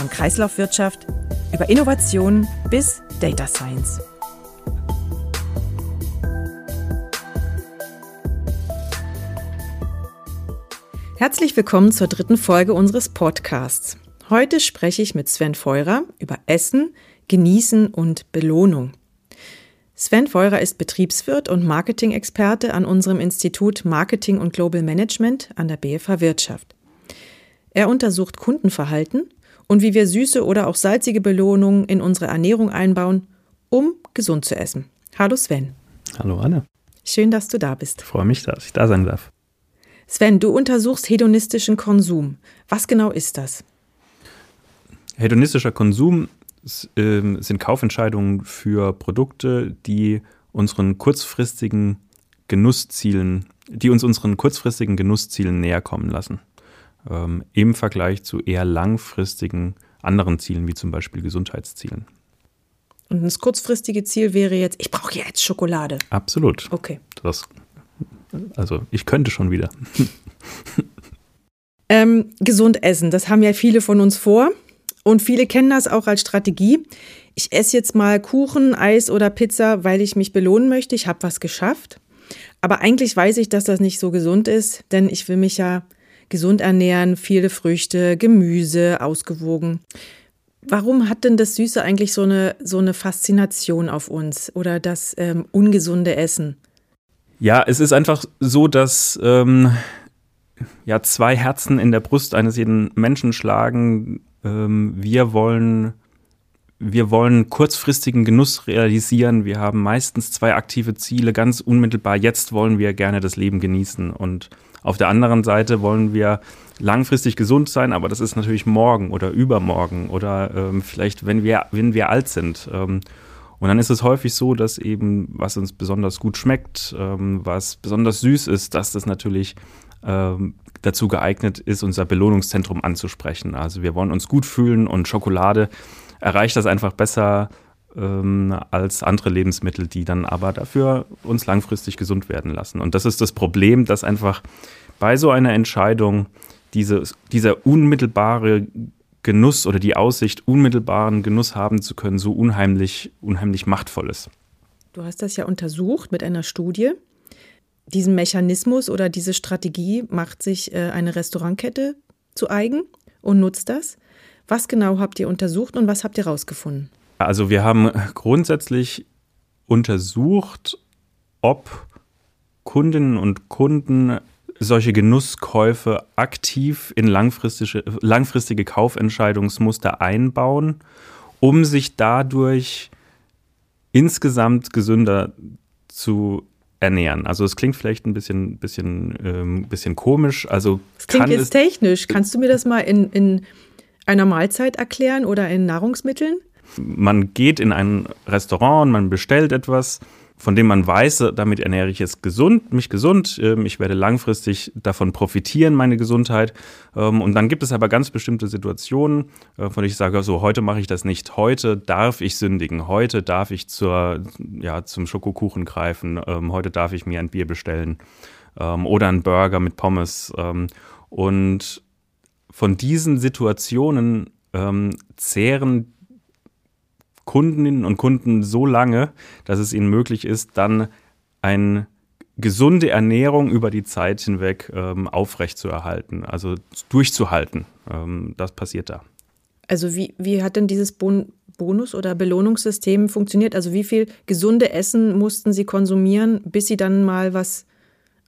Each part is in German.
Von Kreislaufwirtschaft über Innovation bis Data Science. Herzlich willkommen zur dritten Folge unseres Podcasts. Heute spreche ich mit Sven Feurer über Essen, Genießen und Belohnung. Sven Feurer ist Betriebswirt und Marketing-Experte an unserem Institut Marketing und Global Management an der BFH Wirtschaft. Er untersucht Kundenverhalten und wie wir süße oder auch salzige Belohnungen in unsere Ernährung einbauen, um gesund zu essen. Hallo Sven. Hallo Anne. Schön, dass du da bist. Ich freue mich, dass ich da sein darf. Sven, du untersuchst hedonistischen Konsum. Was genau ist das? Hedonistischer Konsum ähm, sind Kaufentscheidungen für Produkte, die unseren kurzfristigen Genusszielen, die uns unseren kurzfristigen Genusszielen näher kommen lassen. Ähm, Im Vergleich zu eher langfristigen anderen Zielen, wie zum Beispiel Gesundheitszielen. Und das kurzfristige Ziel wäre jetzt, ich brauche jetzt Schokolade. Absolut. Okay. Das also ich könnte schon wieder. ähm, gesund essen, das haben ja viele von uns vor. Und viele kennen das auch als Strategie. Ich esse jetzt mal Kuchen, Eis oder Pizza, weil ich mich belohnen möchte. Ich habe was geschafft. Aber eigentlich weiß ich, dass das nicht so gesund ist, denn ich will mich ja gesund ernähren, viele Früchte, Gemüse, ausgewogen. Warum hat denn das Süße eigentlich so eine, so eine Faszination auf uns oder das ähm, ungesunde Essen? Ja, es ist einfach so, dass ähm, ja zwei Herzen in der Brust eines jeden Menschen schlagen. Ähm, wir wollen wir wollen kurzfristigen Genuss realisieren. Wir haben meistens zwei aktive Ziele. Ganz unmittelbar, jetzt wollen wir gerne das Leben genießen. Und auf der anderen Seite wollen wir langfristig gesund sein, aber das ist natürlich morgen oder übermorgen oder ähm, vielleicht, wenn wir, wenn wir alt sind. Ähm, und dann ist es häufig so, dass eben, was uns besonders gut schmeckt, ähm, was besonders süß ist, dass das natürlich ähm, dazu geeignet ist, unser Belohnungszentrum anzusprechen. Also wir wollen uns gut fühlen und Schokolade erreicht das einfach besser ähm, als andere Lebensmittel, die dann aber dafür uns langfristig gesund werden lassen. Und das ist das Problem, dass einfach bei so einer Entscheidung diese, dieser unmittelbare Genuss oder die Aussicht, unmittelbaren Genuss haben zu können, so unheimlich, unheimlich machtvoll ist. Du hast das ja untersucht mit einer Studie. Diesen Mechanismus oder diese Strategie macht sich äh, eine Restaurantkette zu eigen und nutzt das. Was genau habt ihr untersucht und was habt ihr herausgefunden? Also wir haben grundsätzlich untersucht, ob Kundinnen und Kunden solche Genusskäufe aktiv in langfristige, langfristige Kaufentscheidungsmuster einbauen, um sich dadurch insgesamt gesünder zu ernähren. Also es klingt vielleicht ein bisschen, bisschen, ähm, bisschen komisch. Also es klingt jetzt es technisch. Kannst du mir das mal in, in einer Mahlzeit erklären oder in Nahrungsmitteln? Man geht in ein Restaurant, man bestellt etwas von dem man weiß, damit ernähre ich jetzt gesund, mich gesund, ähm, ich werde langfristig davon profitieren, meine Gesundheit. Ähm, und dann gibt es aber ganz bestimmte Situationen, äh, von denen ich sage, so heute mache ich das nicht, heute darf ich sündigen, heute darf ich zur, ja, zum Schokokuchen greifen, ähm, heute darf ich mir ein Bier bestellen. Oder einen Burger mit Pommes. Und von diesen Situationen zehren Kundinnen und Kunden so lange, dass es ihnen möglich ist, dann eine gesunde Ernährung über die Zeit hinweg ähm, aufrechtzuerhalten, also durchzuhalten. Ähm, das passiert da. Also wie, wie hat denn dieses bon Bonus- oder Belohnungssystem funktioniert? Also wie viel gesunde Essen mussten Sie konsumieren, bis Sie dann mal was,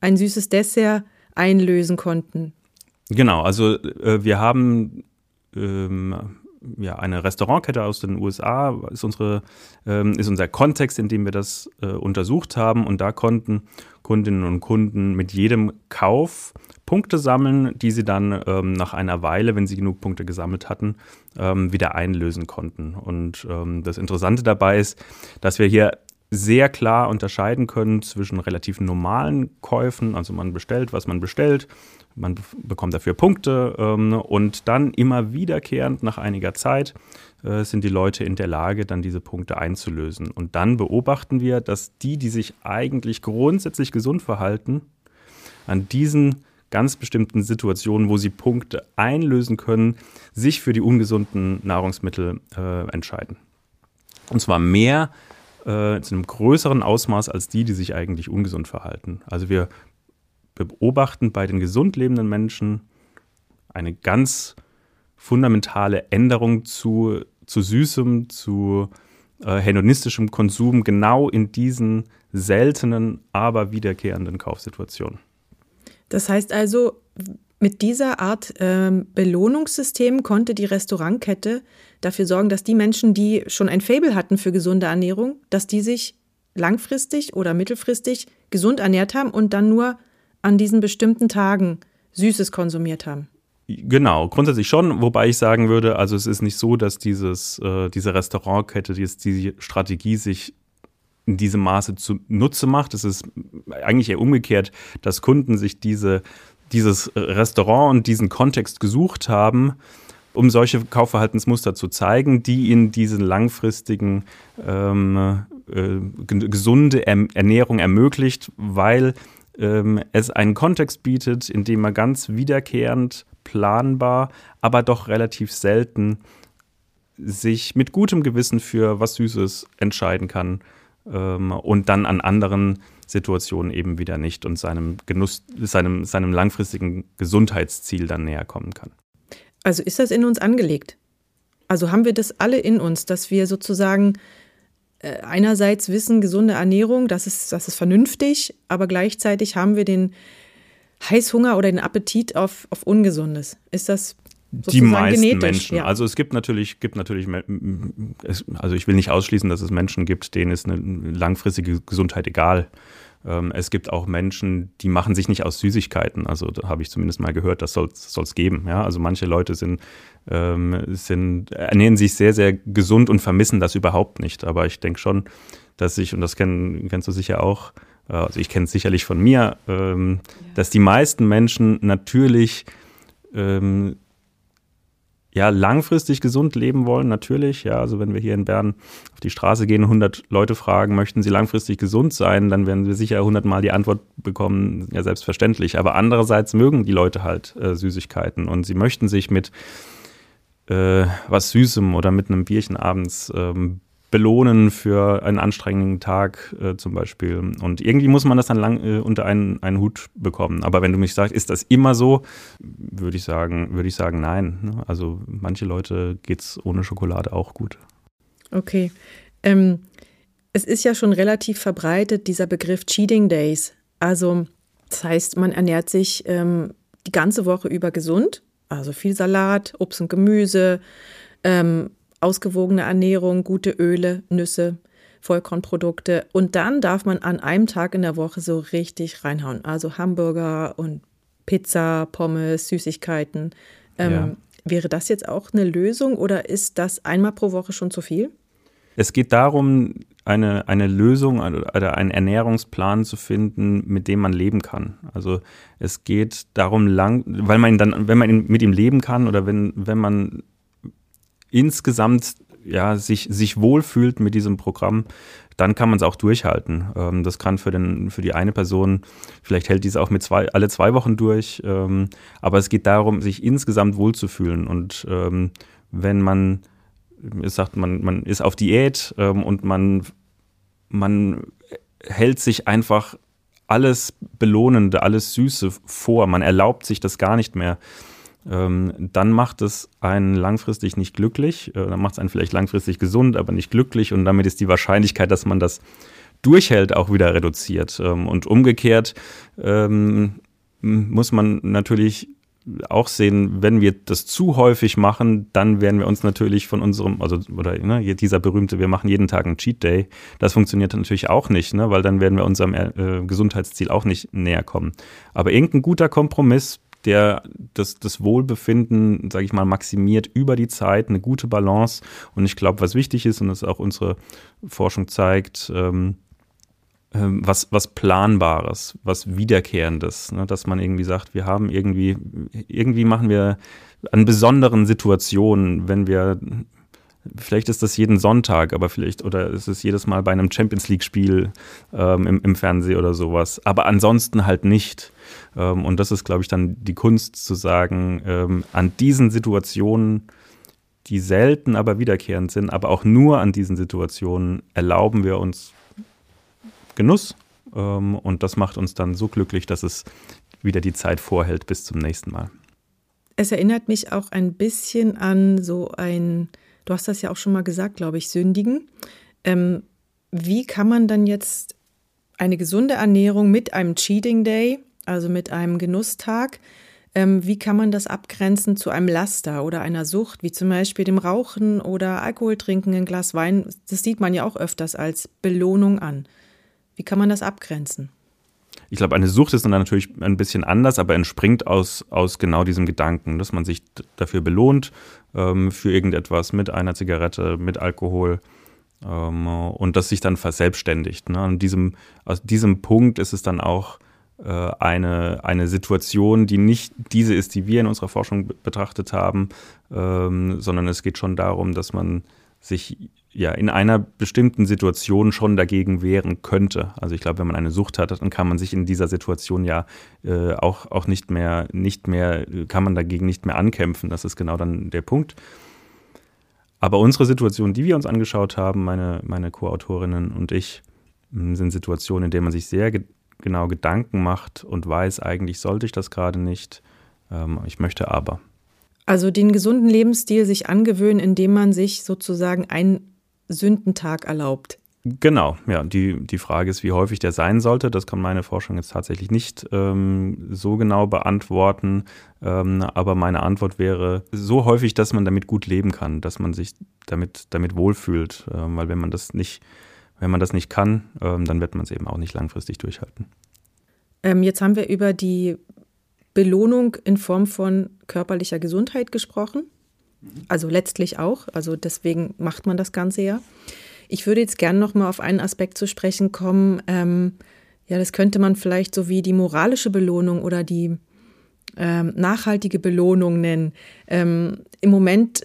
ein süßes Dessert einlösen konnten? Genau, also äh, wir haben ähm, ja, eine Restaurantkette aus den USA ist, unsere, ähm, ist unser Kontext, in dem wir das äh, untersucht haben. Und da konnten Kundinnen und Kunden mit jedem Kauf Punkte sammeln, die sie dann ähm, nach einer Weile, wenn sie genug Punkte gesammelt hatten, ähm, wieder einlösen konnten. Und ähm, das Interessante dabei ist, dass wir hier sehr klar unterscheiden können zwischen relativ normalen Käufen, also man bestellt, was man bestellt, man bekommt dafür Punkte ähm, und dann immer wiederkehrend nach einiger Zeit äh, sind die Leute in der Lage, dann diese Punkte einzulösen. Und dann beobachten wir, dass die, die sich eigentlich grundsätzlich gesund verhalten, an diesen ganz bestimmten Situationen, wo sie Punkte einlösen können, sich für die ungesunden Nahrungsmittel äh, entscheiden. Und zwar mehr äh, zu einem größeren Ausmaß als die, die sich eigentlich ungesund verhalten. Also wir beobachten bei den gesund lebenden Menschen eine ganz fundamentale Änderung zu, zu süßem, zu äh, hedonistischem Konsum genau in diesen seltenen, aber wiederkehrenden Kaufsituationen. Das heißt also, mit dieser Art ähm, Belohnungssystem konnte die Restaurantkette dafür sorgen, dass die Menschen, die schon ein Faible hatten für gesunde Ernährung, dass die sich langfristig oder mittelfristig gesund ernährt haben und dann nur an diesen bestimmten Tagen Süßes konsumiert haben. Genau, grundsätzlich schon, wobei ich sagen würde, also es ist nicht so, dass dieses, äh, diese Restaurantkette, die, die Strategie sich in diesem Maße zunutze macht. Es ist eigentlich eher umgekehrt, dass Kunden sich diese dieses Restaurant und diesen Kontext gesucht haben, um solche Kaufverhaltensmuster zu zeigen, die ihnen diese langfristigen ähm, äh, gesunde Ernährung ermöglicht, weil ähm, es einen Kontext bietet, in dem man ganz wiederkehrend, planbar, aber doch relativ selten sich mit gutem Gewissen für was Süßes entscheiden kann ähm, und dann an anderen Situationen eben wieder nicht und seinem Genuss, seinem, seinem langfristigen Gesundheitsziel dann näher kommen kann. Also ist das in uns angelegt? Also haben wir das alle in uns, dass wir sozusagen äh, einerseits wissen, gesunde Ernährung, das ist, das ist vernünftig, aber gleichzeitig haben wir den Heißhunger oder den Appetit auf, auf Ungesundes. Ist das die meisten Menschen. Ja. Also es gibt natürlich, gibt natürlich, also ich will nicht ausschließen, dass es Menschen gibt, denen ist eine langfristige Gesundheit egal. Ähm, es gibt auch Menschen, die machen sich nicht aus Süßigkeiten. Also da habe ich zumindest mal gehört, das soll es geben. Ja? Also manche Leute sind, ähm, sind, ernähren sich sehr, sehr gesund und vermissen das überhaupt nicht. Aber ich denke schon, dass ich, und das kenn, kennst du sicher auch, äh, also ich kenne es sicherlich von mir, ähm, ja. dass die meisten Menschen natürlich ähm, ja, langfristig gesund leben wollen, natürlich. Ja, also wenn wir hier in Bern auf die Straße gehen, 100 Leute fragen, möchten sie langfristig gesund sein, dann werden wir sicher 100 Mal die Antwort bekommen, ja, selbstverständlich. Aber andererseits mögen die Leute halt äh, Süßigkeiten und sie möchten sich mit äh, was Süßem oder mit einem Bierchen abends ähm, belohnen für einen anstrengenden Tag äh, zum Beispiel. Und irgendwie muss man das dann lang äh, unter einen, einen Hut bekommen. Aber wenn du mich sagst, ist das immer so, würde ich sagen, würde ich sagen, nein. Ne? Also manche Leute geht es ohne Schokolade auch gut. Okay. Ähm, es ist ja schon relativ verbreitet, dieser Begriff Cheating Days. Also das heißt, man ernährt sich ähm, die ganze Woche über gesund, also viel Salat, Obst und Gemüse, ähm, ausgewogene Ernährung, gute Öle, Nüsse, Vollkornprodukte. Und dann darf man an einem Tag in der Woche so richtig reinhauen. Also Hamburger und Pizza, Pommes, Süßigkeiten. Ähm, ja. Wäre das jetzt auch eine Lösung oder ist das einmal pro Woche schon zu viel? Es geht darum, eine, eine Lösung oder einen Ernährungsplan zu finden, mit dem man leben kann. Also es geht darum, lang, weil man dann, wenn man mit ihm leben kann oder wenn, wenn man insgesamt ja, sich, sich wohlfühlt mit diesem Programm, dann kann man es auch durchhalten. Ähm, das kann für, den, für die eine Person, vielleicht hält dies auch mit zwei, alle zwei Wochen durch, ähm, aber es geht darum, sich insgesamt wohlzufühlen. Und ähm, wenn man sagt, man, man ist auf Diät ähm, und man, man hält sich einfach alles Belohnende, alles Süße vor, man erlaubt sich das gar nicht mehr ähm, dann macht es einen langfristig nicht glücklich. Äh, dann macht es einen vielleicht langfristig gesund, aber nicht glücklich. Und damit ist die Wahrscheinlichkeit, dass man das durchhält, auch wieder reduziert. Ähm, und umgekehrt ähm, muss man natürlich auch sehen, wenn wir das zu häufig machen, dann werden wir uns natürlich von unserem, also oder ne, dieser berühmte, wir machen jeden Tag einen Cheat Day, das funktioniert natürlich auch nicht, ne, weil dann werden wir unserem äh, Gesundheitsziel auch nicht näher kommen. Aber irgendein guter Kompromiss, der das, das Wohlbefinden, sage ich mal, maximiert über die Zeit, eine gute Balance. Und ich glaube, was wichtig ist und das auch unsere Forschung zeigt, ähm, ähm, was, was Planbares, was Wiederkehrendes, ne? dass man irgendwie sagt, wir haben irgendwie, irgendwie machen wir an besonderen Situationen, wenn wir, vielleicht ist das jeden Sonntag, aber vielleicht, oder ist es jedes Mal bei einem Champions League-Spiel ähm, im, im Fernsehen oder sowas, aber ansonsten halt nicht. Ähm, und das ist, glaube ich, dann die Kunst zu sagen, ähm, an diesen Situationen, die selten aber wiederkehrend sind, aber auch nur an diesen Situationen erlauben wir uns Genuss. Ähm, und das macht uns dann so glücklich, dass es wieder die Zeit vorhält bis zum nächsten Mal. Es erinnert mich auch ein bisschen an so ein, du hast das ja auch schon mal gesagt, glaube ich, Sündigen. Ähm, wie kann man dann jetzt eine gesunde Ernährung mit einem Cheating Day, also mit einem Genusstag, ähm, wie kann man das abgrenzen zu einem Laster oder einer Sucht, wie zum Beispiel dem Rauchen oder Alkohol trinken, ein Glas Wein? Das sieht man ja auch öfters als Belohnung an. Wie kann man das abgrenzen? Ich glaube, eine Sucht ist dann natürlich ein bisschen anders, aber entspringt aus, aus genau diesem Gedanken, dass man sich dafür belohnt, ähm, für irgendetwas mit einer Zigarette, mit Alkohol ähm, und das sich dann verselbstständigt. Ne? An diesem, aus diesem Punkt ist es dann auch äh, eine, eine Situation, die nicht diese ist, die wir in unserer Forschung betrachtet haben, ähm, sondern es geht schon darum, dass man sich ja in einer bestimmten Situation schon dagegen wehren könnte. Also ich glaube, wenn man eine Sucht hat, dann kann man sich in dieser Situation ja äh, auch, auch nicht mehr, nicht mehr, kann man dagegen nicht mehr ankämpfen. Das ist genau dann der Punkt. Aber unsere Situation, die wir uns angeschaut haben, meine, meine Co-Autorinnen und ich, sind Situationen, in denen man sich sehr ge genau Gedanken macht und weiß, eigentlich sollte ich das gerade nicht. Ähm, ich möchte aber. Also den gesunden Lebensstil sich angewöhnen, indem man sich sozusagen einen Sündentag erlaubt. Genau, ja. Die, die Frage ist, wie häufig der sein sollte. Das kann meine Forschung jetzt tatsächlich nicht ähm, so genau beantworten. Ähm, aber meine Antwort wäre so häufig, dass man damit gut leben kann, dass man sich damit, damit wohlfühlt. Ähm, weil wenn man das nicht, wenn man das nicht kann, ähm, dann wird man es eben auch nicht langfristig durchhalten. Ähm, jetzt haben wir über die Belohnung in Form von körperlicher Gesundheit gesprochen. Also letztlich auch. Also deswegen macht man das Ganze ja. Ich würde jetzt gerne noch mal auf einen Aspekt zu sprechen kommen. Ähm, ja, das könnte man vielleicht so wie die moralische Belohnung oder die ähm, nachhaltige Belohnung nennen. Ähm, Im Moment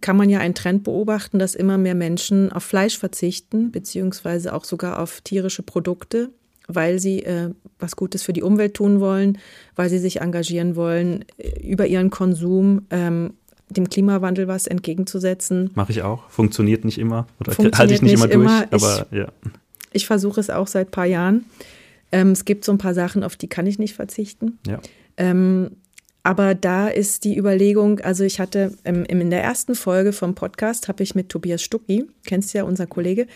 kann man ja einen Trend beobachten, dass immer mehr Menschen auf Fleisch verzichten, beziehungsweise auch sogar auf tierische Produkte weil sie äh, was Gutes für die Umwelt tun wollen, weil sie sich engagieren wollen, äh, über ihren Konsum ähm, dem Klimawandel was entgegenzusetzen. Mache ich auch. Funktioniert nicht immer oder halte ich nicht, nicht immer durch. Aber ich, ja. Ich versuche es auch seit ein paar Jahren. Ähm, es gibt so ein paar Sachen, auf die kann ich nicht verzichten. Ja. Ähm, aber da ist die Überlegung, also ich hatte ähm, in der ersten Folge vom Podcast, habe ich mit Tobias Stucki, kennst du ja, unser Kollege,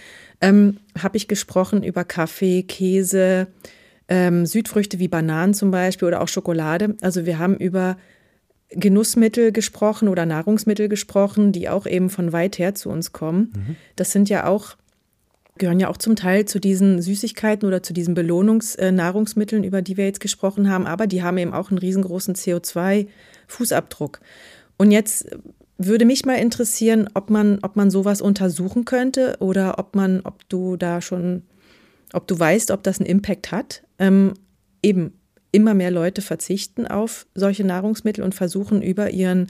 ähm, habe ich gesprochen über Kaffee, Käse, ähm, Südfrüchte wie Bananen zum Beispiel oder auch Schokolade. Also wir haben über Genussmittel gesprochen oder Nahrungsmittel gesprochen, die auch eben von weit her zu uns kommen. Mhm. Das sind ja auch gehören ja auch zum Teil zu diesen Süßigkeiten oder zu diesen Belohnungsnahrungsmitteln, über die wir jetzt gesprochen haben, aber die haben eben auch einen riesengroßen CO2-Fußabdruck. Und jetzt würde mich mal interessieren, ob man, ob man sowas untersuchen könnte oder ob man, ob du da schon, ob du weißt, ob das einen Impact hat. Ähm, eben immer mehr Leute verzichten auf solche Nahrungsmittel und versuchen über ihren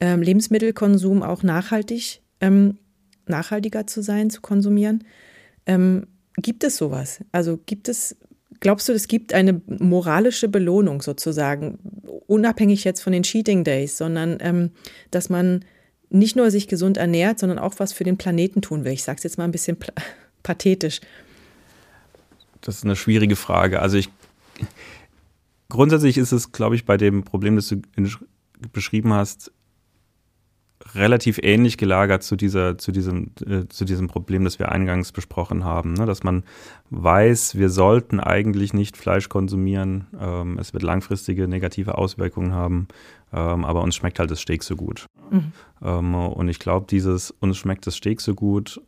ähm, Lebensmittelkonsum auch nachhaltig, ähm, nachhaltiger zu sein, zu konsumieren. Ähm, gibt es sowas? Also gibt es, glaubst du, es gibt eine moralische Belohnung sozusagen, unabhängig jetzt von den Cheating Days, sondern ähm, dass man nicht nur sich gesund ernährt, sondern auch was für den Planeten tun will? Ich sage es jetzt mal ein bisschen pathetisch. Das ist eine schwierige Frage. Also ich grundsätzlich ist es, glaube ich, bei dem Problem, das du beschrieben hast, relativ ähnlich gelagert zu dieser, zu diesem, äh, zu diesem Problem, das wir eingangs besprochen haben, ne? dass man weiß, wir sollten eigentlich nicht Fleisch konsumieren. Ähm, es wird langfristige negative Auswirkungen haben, ähm, aber uns schmeckt halt das Steak so gut. Mhm. Ähm, und ich glaube, dieses uns schmeckt das Steak so gut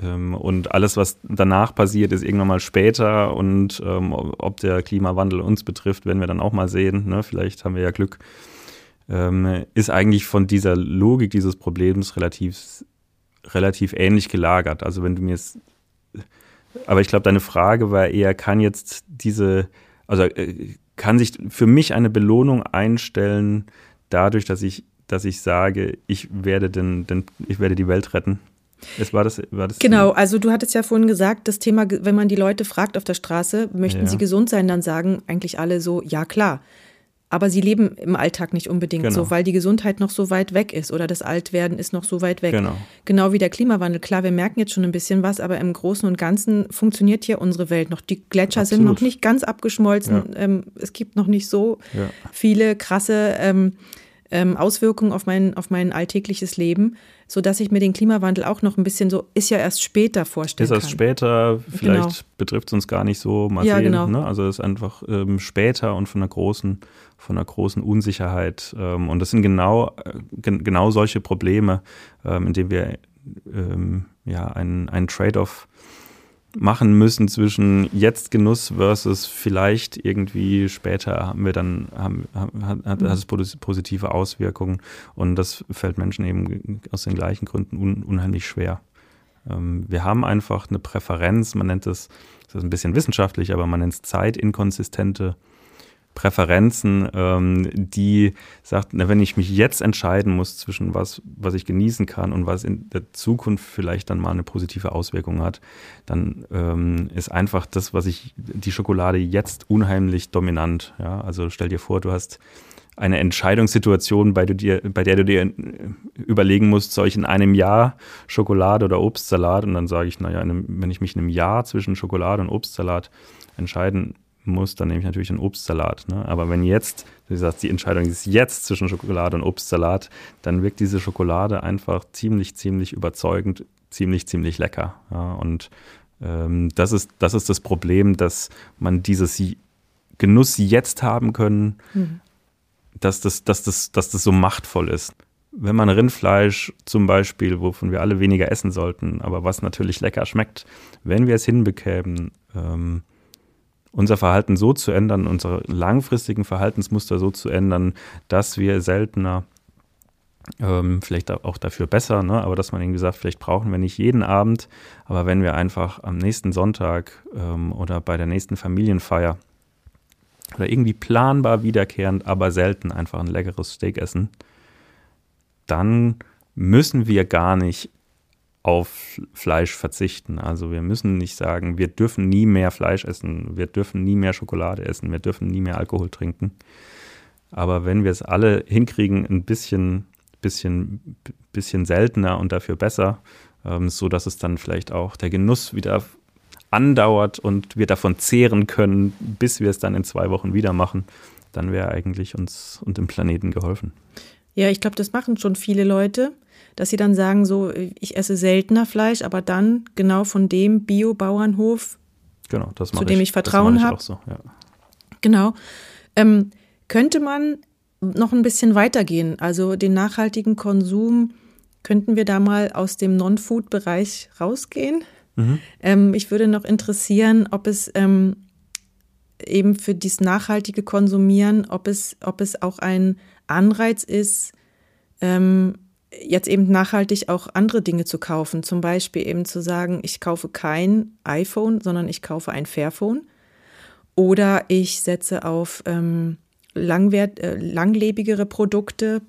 ähm, und alles, was danach passiert, ist irgendwann mal später und ähm, ob der Klimawandel uns betrifft, werden wir dann auch mal sehen. Ne? Vielleicht haben wir ja Glück ähm, ist eigentlich von dieser Logik dieses Problems relativ, relativ ähnlich gelagert. Also wenn du mir jetzt, aber ich glaube, deine Frage war eher, kann jetzt diese, also äh, kann sich für mich eine Belohnung einstellen, dadurch, dass ich, dass ich sage, ich werde den, den ich werde die Welt retten? Es war das, war das genau, also du hattest ja vorhin gesagt, das Thema, wenn man die Leute fragt auf der Straße, möchten ja. sie gesund sein, dann sagen eigentlich alle so, ja klar. Aber sie leben im Alltag nicht unbedingt genau. so, weil die Gesundheit noch so weit weg ist oder das Altwerden ist noch so weit weg. Genau. genau wie der Klimawandel. Klar, wir merken jetzt schon ein bisschen was, aber im Großen und Ganzen funktioniert hier unsere Welt noch. Die Gletscher Absolut. sind noch nicht ganz abgeschmolzen. Ja. Ähm, es gibt noch nicht so ja. viele krasse ähm, ähm, Auswirkungen auf mein, auf mein alltägliches Leben, sodass ich mir den Klimawandel auch noch ein bisschen so, ist ja erst später vorstellen ist kann. Ist erst später, vielleicht genau. betrifft es uns gar nicht so, mal ja, sehen. Genau. Ne? Also es ist einfach ähm, später und von einer großen, von einer großen Unsicherheit. Ähm, und das sind genau, äh, genau solche Probleme, ähm, in denen wir ähm, ja einen, einen Trade-off machen müssen zwischen jetzt Genuss versus vielleicht irgendwie später haben wir dann haben, hat, hat das positive Auswirkungen und das fällt Menschen eben aus den gleichen Gründen un, unheimlich schwer. Wir haben einfach eine Präferenz, man nennt es, das ist ein bisschen wissenschaftlich, aber man nennt es zeitinkonsistente Präferenzen, ähm, die sagt, na, wenn ich mich jetzt entscheiden muss zwischen was, was ich genießen kann und was in der Zukunft vielleicht dann mal eine positive Auswirkung hat, dann ähm, ist einfach das, was ich, die Schokolade jetzt unheimlich dominant. Ja? Also stell dir vor, du hast eine Entscheidungssituation, bei, dir, bei der du dir äh, überlegen musst, soll ich in einem Jahr Schokolade oder Obstsalat? Und dann sage ich, naja, wenn ich mich in einem Jahr zwischen Schokolade und Obstsalat entscheiden muss, dann nehme ich natürlich einen Obstsalat. Ne? Aber wenn jetzt, du sagst, die Entscheidung ist jetzt zwischen Schokolade und Obstsalat, dann wirkt diese Schokolade einfach ziemlich, ziemlich überzeugend, ziemlich, ziemlich lecker. Ja? Und ähm, das, ist, das ist das Problem, dass man dieses Genuss jetzt haben können, mhm. dass, das, dass, das, dass das so machtvoll ist. Wenn man Rindfleisch zum Beispiel, wovon wir alle weniger essen sollten, aber was natürlich lecker schmeckt, wenn wir es hinbekämen, ähm, unser Verhalten so zu ändern, unsere langfristigen Verhaltensmuster so zu ändern, dass wir seltener, ähm, vielleicht auch dafür besser, ne? aber dass man irgendwie sagt, vielleicht brauchen wir nicht jeden Abend, aber wenn wir einfach am nächsten Sonntag ähm, oder bei der nächsten Familienfeier oder irgendwie planbar wiederkehrend, aber selten einfach ein leckeres Steak essen, dann müssen wir gar nicht auf Fleisch verzichten. Also wir müssen nicht sagen, wir dürfen nie mehr Fleisch essen, wir dürfen nie mehr Schokolade essen, wir dürfen nie mehr Alkohol trinken. Aber wenn wir es alle hinkriegen, ein bisschen, bisschen, bisschen seltener und dafür besser, ähm, so dass es dann vielleicht auch der Genuss wieder andauert und wir davon zehren können, bis wir es dann in zwei Wochen wieder machen, dann wäre eigentlich uns und dem Planeten geholfen. Ja, ich glaube, das machen schon viele Leute dass sie dann sagen, so, ich esse seltener Fleisch, aber dann genau von dem Bio-Bauernhof, genau, zu dem ich, ich Vertrauen habe. So, ja. Genau. Ähm, könnte man noch ein bisschen weitergehen? Also den nachhaltigen Konsum, könnten wir da mal aus dem Non-Food-Bereich rausgehen? Mhm. Ähm, ich würde noch interessieren, ob es ähm, eben für dieses nachhaltige Konsumieren, ob es, ob es auch ein Anreiz ist, ähm, jetzt eben nachhaltig auch andere Dinge zu kaufen. Zum Beispiel eben zu sagen, ich kaufe kein iPhone, sondern ich kaufe ein Fairphone. Oder ich setze auf ähm, langwert, äh, langlebigere Produkte,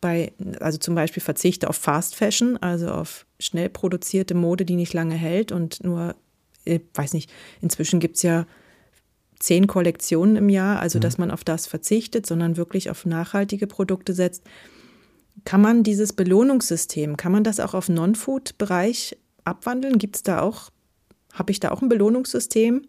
bei, also zum Beispiel verzichte auf Fast Fashion, also auf schnell produzierte Mode, die nicht lange hält und nur, ich äh, weiß nicht, inzwischen gibt es ja zehn Kollektionen im Jahr, also mhm. dass man auf das verzichtet, sondern wirklich auf nachhaltige Produkte setzt. Kann man dieses Belohnungssystem, kann man das auch auf Non-Food-Bereich abwandeln? Gibt es da auch, habe ich da auch ein Belohnungssystem?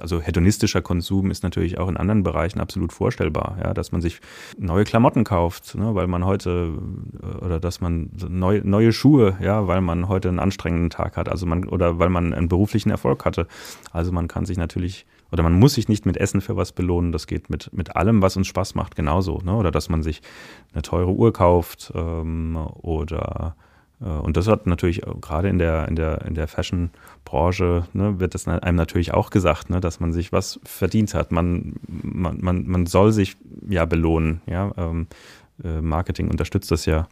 also hedonistischer Konsum ist natürlich auch in anderen Bereichen absolut vorstellbar, ja, dass man sich neue Klamotten kauft, ne, weil man heute äh, oder dass man neu, neue Schuhe, ja, weil man heute einen anstrengenden Tag hat, also man oder weil man einen beruflichen Erfolg hatte. Also man kann sich natürlich oder man muss sich nicht mit Essen für was belohnen, das geht mit, mit allem, was uns Spaß macht, genauso. Ne? Oder dass man sich eine teure Uhr kauft ähm, oder äh, und das hat natürlich gerade in der, in der, in der Fashion-Branche, ne, wird das einem natürlich auch gesagt, ne, dass man sich was verdient hat. Man, man, man, man soll sich ja belohnen. Ja? Ähm, äh, Marketing unterstützt das ja.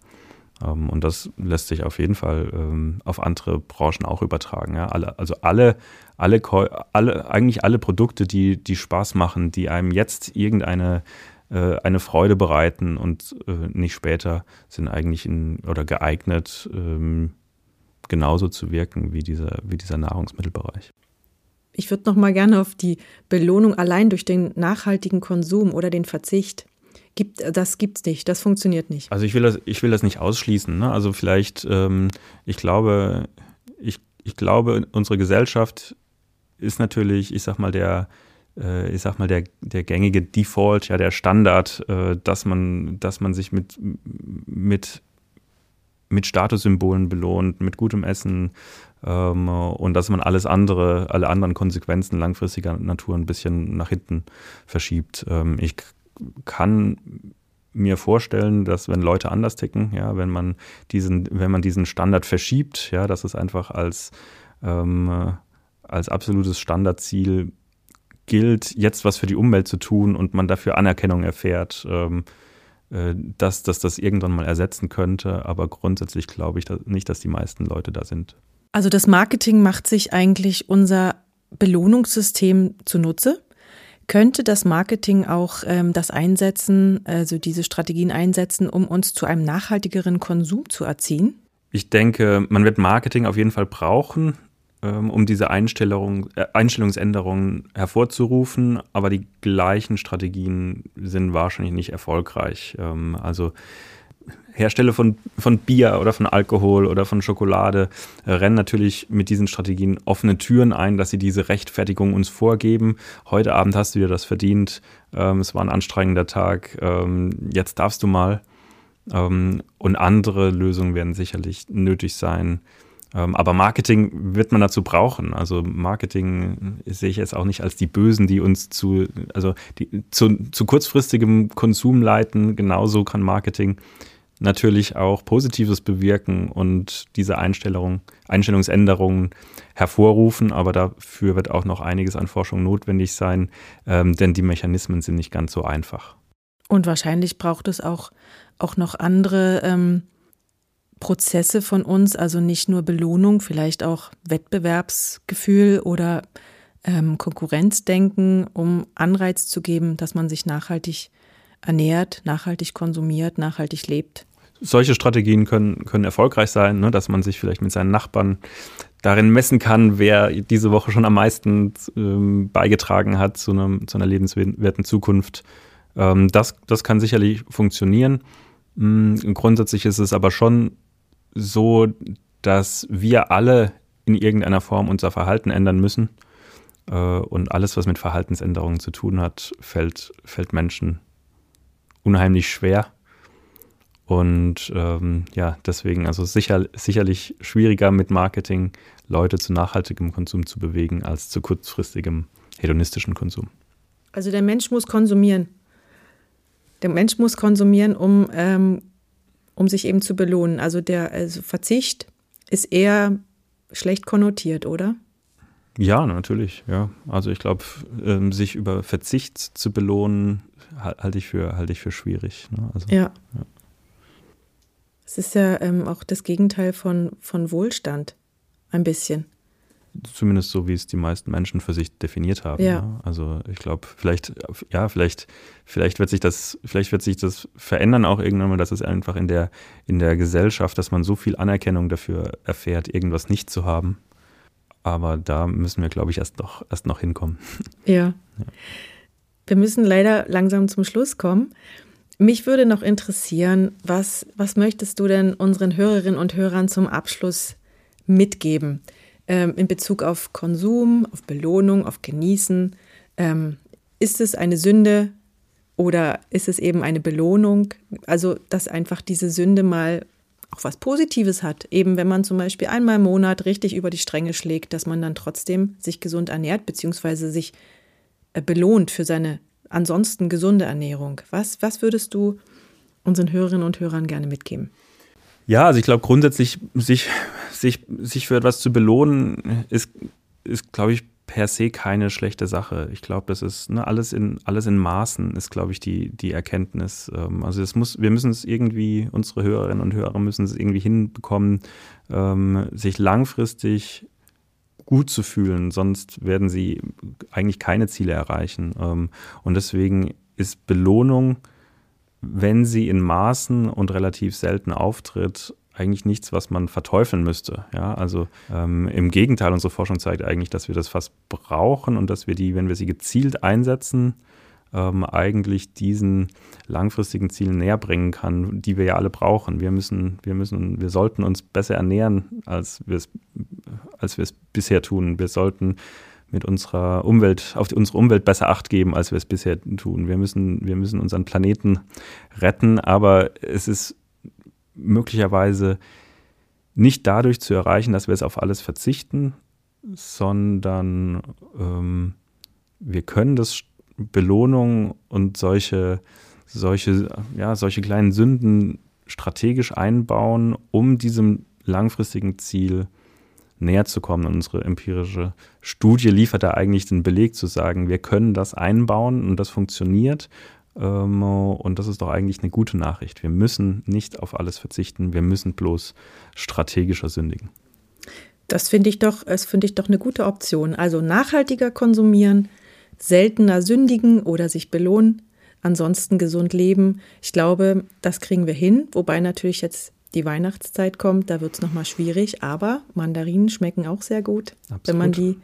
Ähm, und das lässt sich auf jeden Fall ähm, auf andere Branchen auch übertragen. Also alle, alle, alle, eigentlich alle Produkte, die, die Spaß machen, die einem jetzt irgendeine äh, eine Freude bereiten und äh, nicht später sind eigentlich in, oder geeignet, ähm, genauso zu wirken wie dieser, wie dieser Nahrungsmittelbereich. Ich würde noch mal gerne auf die Belohnung allein durch den nachhaltigen Konsum oder den Verzicht. Gibt, das gibt's nicht, das funktioniert nicht. Also ich will das, ich will das nicht ausschließen. Ne? Also vielleicht, ähm, ich glaube, ich, ich glaube, unsere Gesellschaft ist natürlich, ich sag mal, der, äh, ich sag mal, der, der gängige Default, ja, der Standard, äh, dass man, dass man sich mit, mit, mit Statussymbolen belohnt, mit gutem Essen ähm, und dass man alles andere, alle anderen Konsequenzen langfristiger Natur ein bisschen nach hinten verschiebt. Ähm, ich kann mir vorstellen, dass wenn Leute anders ticken, ja, wenn man diesen, wenn man diesen Standard verschiebt, ja, dass es einfach als, ähm, als absolutes Standardziel gilt, jetzt was für die Umwelt zu tun und man dafür Anerkennung erfährt, ähm, äh, dass, dass das irgendwann mal ersetzen könnte. Aber grundsätzlich glaube ich nicht, dass die meisten Leute da sind. Also das Marketing macht sich eigentlich unser Belohnungssystem zunutze. Könnte das Marketing auch ähm, das einsetzen, also diese Strategien einsetzen, um uns zu einem nachhaltigeren Konsum zu erziehen? Ich denke, man wird Marketing auf jeden Fall brauchen. Ähm, um diese Einstellung, äh, Einstellungsänderungen hervorzurufen, aber die gleichen Strategien sind wahrscheinlich nicht erfolgreich. Ähm, also Hersteller von, von Bier oder von Alkohol oder von Schokolade äh, rennen natürlich mit diesen Strategien offene Türen ein, dass sie diese Rechtfertigung uns vorgeben. Heute Abend hast du dir das verdient, ähm, es war ein anstrengender Tag, ähm, jetzt darfst du mal. Ähm, und andere Lösungen werden sicherlich nötig sein, ähm, aber Marketing wird man dazu brauchen. Also Marketing sehe ich jetzt auch nicht als die Bösen, die uns zu, also die, zu, zu kurzfristigem Konsum leiten. Genauso kann Marketing natürlich auch Positives bewirken und diese Einstellung, Einstellungsänderungen hervorrufen, aber dafür wird auch noch einiges an Forschung notwendig sein, ähm, denn die Mechanismen sind nicht ganz so einfach. Und wahrscheinlich braucht es auch, auch noch andere ähm, Prozesse von uns, also nicht nur Belohnung, vielleicht auch Wettbewerbsgefühl oder ähm, Konkurrenzdenken, um Anreiz zu geben, dass man sich nachhaltig ernährt, nachhaltig konsumiert, nachhaltig lebt. Solche Strategien können, können erfolgreich sein, ne, dass man sich vielleicht mit seinen Nachbarn darin messen kann, wer diese Woche schon am meisten ähm, beigetragen hat zu, einem, zu einer lebenswerten Zukunft. Ähm, das, das kann sicherlich funktionieren. Mhm, grundsätzlich ist es aber schon so, dass wir alle in irgendeiner Form unser Verhalten ändern müssen. Äh, und alles, was mit Verhaltensänderungen zu tun hat, fällt, fällt Menschen unheimlich schwer. Und ähm, ja, deswegen also sicher, sicherlich schwieriger mit Marketing Leute zu nachhaltigem Konsum zu bewegen als zu kurzfristigem hedonistischen Konsum. Also der Mensch muss konsumieren. Der Mensch muss konsumieren, um ähm, um sich eben zu belohnen. Also der also Verzicht ist eher schlecht konnotiert, oder? Ja, natürlich, ja. Also ich glaube, ähm, sich über Verzicht zu belohnen, halte ich für, halte ich für schwierig. Ne? Also, ja. ja. Es ist ja ähm, auch das Gegenteil von, von Wohlstand, ein bisschen zumindest so, wie es die meisten Menschen für sich definiert haben. Ja. Ne? Also ich glaube, vielleicht, ja, vielleicht, vielleicht wird sich das, vielleicht wird sich das verändern auch irgendwann mal, dass es einfach in der, in der Gesellschaft, dass man so viel Anerkennung dafür erfährt, irgendwas nicht zu haben. Aber da müssen wir, glaube ich, erst noch, erst noch hinkommen. Ja. ja. Wir müssen leider langsam zum Schluss kommen. Mich würde noch interessieren, was, was möchtest du denn unseren Hörerinnen und Hörern zum Abschluss mitgeben? ähm, in Bezug auf Konsum, auf Belohnung, auf Genießen. Ähm, ist es eine Sünde oder ist es eben eine Belohnung? Also, dass einfach diese Sünde mal auch was Positives hat. Eben wenn man zum Beispiel einmal im Monat richtig über die Stränge schlägt, dass man dann trotzdem sich gesund ernährt, beziehungsweise sich belohnt für seine ansonsten gesunde Ernährung. Was, was würdest du unseren Hörerinnen und Hörern gerne mitgeben? Ja, also ich glaube grundsätzlich, sich, sich, sich für etwas zu belohnen, ist, ist glaube ich, per se keine schlechte Sache. Ich glaube, das ist ne, alles in alles in Maßen ist, glaube ich, die die Erkenntnis. Ähm, also es muss, wir müssen es irgendwie, unsere Hörerinnen und Hörer müssen es irgendwie hinbekommen, ähm, sich langfristig gut zu fühlen, sonst werden sie eigentlich keine Ziele erreichen. Ähm, und deswegen ist Belohnung, wenn sie in Maßen und relativ selten auftritt, eigentlich nichts, was man verteufeln müsste. Ja, also ähm, im Gegenteil, unsere Forschung zeigt eigentlich, dass wir das fast brauchen und dass wir die, wenn wir sie gezielt einsetzen, ähm, eigentlich diesen langfristigen Zielen näher bringen kann, die wir ja alle brauchen. Wir müssen, wir müssen, wir sollten uns besser ernähren, als wir es, als wir es bisher tun. Wir sollten mit unserer Umwelt, auf die, unsere Umwelt besser Acht geben, als wir es bisher tun. Wir müssen, wir müssen unseren Planeten retten, aber es ist möglicherweise nicht dadurch zu erreichen, dass wir es auf alles verzichten, sondern ähm, wir können das Belohnung und solche, solche, ja, solche kleinen Sünden strategisch einbauen, um diesem langfristigen Ziel näher zu kommen. Und unsere empirische Studie liefert da eigentlich den Beleg zu sagen, wir können das einbauen und das funktioniert. Ähm, und das ist doch eigentlich eine gute Nachricht. Wir müssen nicht auf alles verzichten, wir müssen bloß strategischer sündigen. Das finde ich doch, das finde ich doch eine gute Option. Also nachhaltiger konsumieren, seltener sündigen oder sich belohnen, ansonsten gesund leben. Ich glaube, das kriegen wir hin, wobei natürlich jetzt die Weihnachtszeit kommt, da wird es nochmal schwierig, aber Mandarinen schmecken auch sehr gut. Absolut. Wenn man die,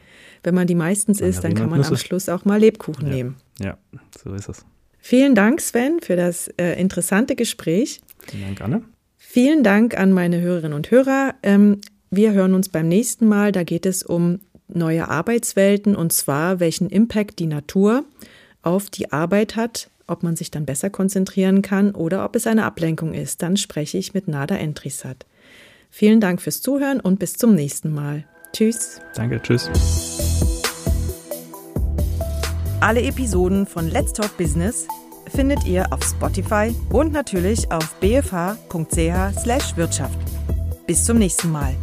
wenn man die meistens isst, dann kann man am Schluss auch mal Lebkuchen ja. nehmen. Ja, so ist es. Vielen Dank, Sven, für das äh, interessante Gespräch. Vielen Dank, Anne. Vielen Dank an meine Hörerinnen und Hörer. Ähm, wir hören uns beim nächsten Mal. Da geht es um neue Arbeitswelten und zwar, welchen Impact die Natur auf die Arbeit hat, ob man sich dann besser konzentrieren kann oder ob es eine Ablenkung ist. Dann spreche ich mit Nada Entrisat. Vielen Dank fürs Zuhören und bis zum nächsten Mal. Tschüss. Danke, tschüss. Alle Episoden von Let's Talk Business findet ihr auf Spotify und natürlich auf bfh.ch/wirtschaft. Bis zum nächsten Mal.